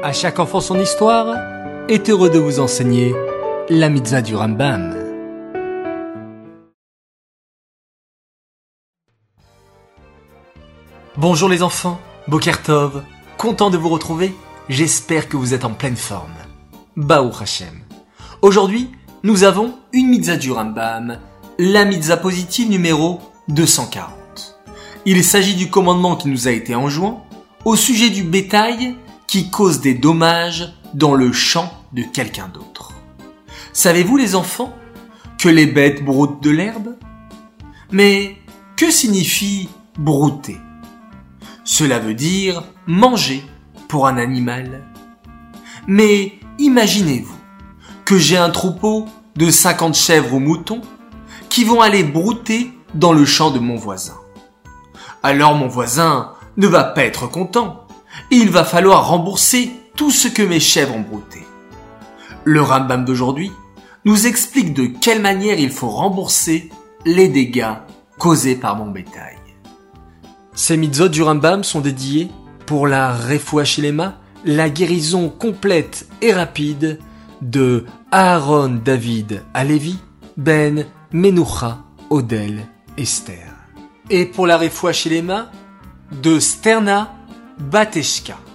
À chaque enfant son histoire est heureux de vous enseigner la mitzvah du Rambam. Bonjour les enfants, Bokertov, content de vous retrouver, j'espère que vous êtes en pleine forme. Baou Hashem. Aujourd'hui, nous avons une mitzvah du Rambam, la mitzvah positive numéro 240. Il s'agit du commandement qui nous a été enjoint au sujet du bétail qui cause des dommages dans le champ de quelqu'un d'autre. Savez-vous les enfants que les bêtes broutent de l'herbe? Mais que signifie brouter? Cela veut dire manger pour un animal. Mais imaginez-vous que j'ai un troupeau de 50 chèvres ou moutons qui vont aller brouter dans le champ de mon voisin. Alors mon voisin ne va pas être content il va falloir rembourser tout ce que mes chèvres ont brouté. Le Rambam d'aujourd'hui nous explique de quelle manière il faut rembourser les dégâts causés par mon bétail. Ces mitzvot du Rambam sont dédiés pour la Refuachilema, la guérison complète et rapide de Aaron David Alevi, Ben Menucha Odel Esther. Et pour la Refuachilema, de Sterna Bateshka.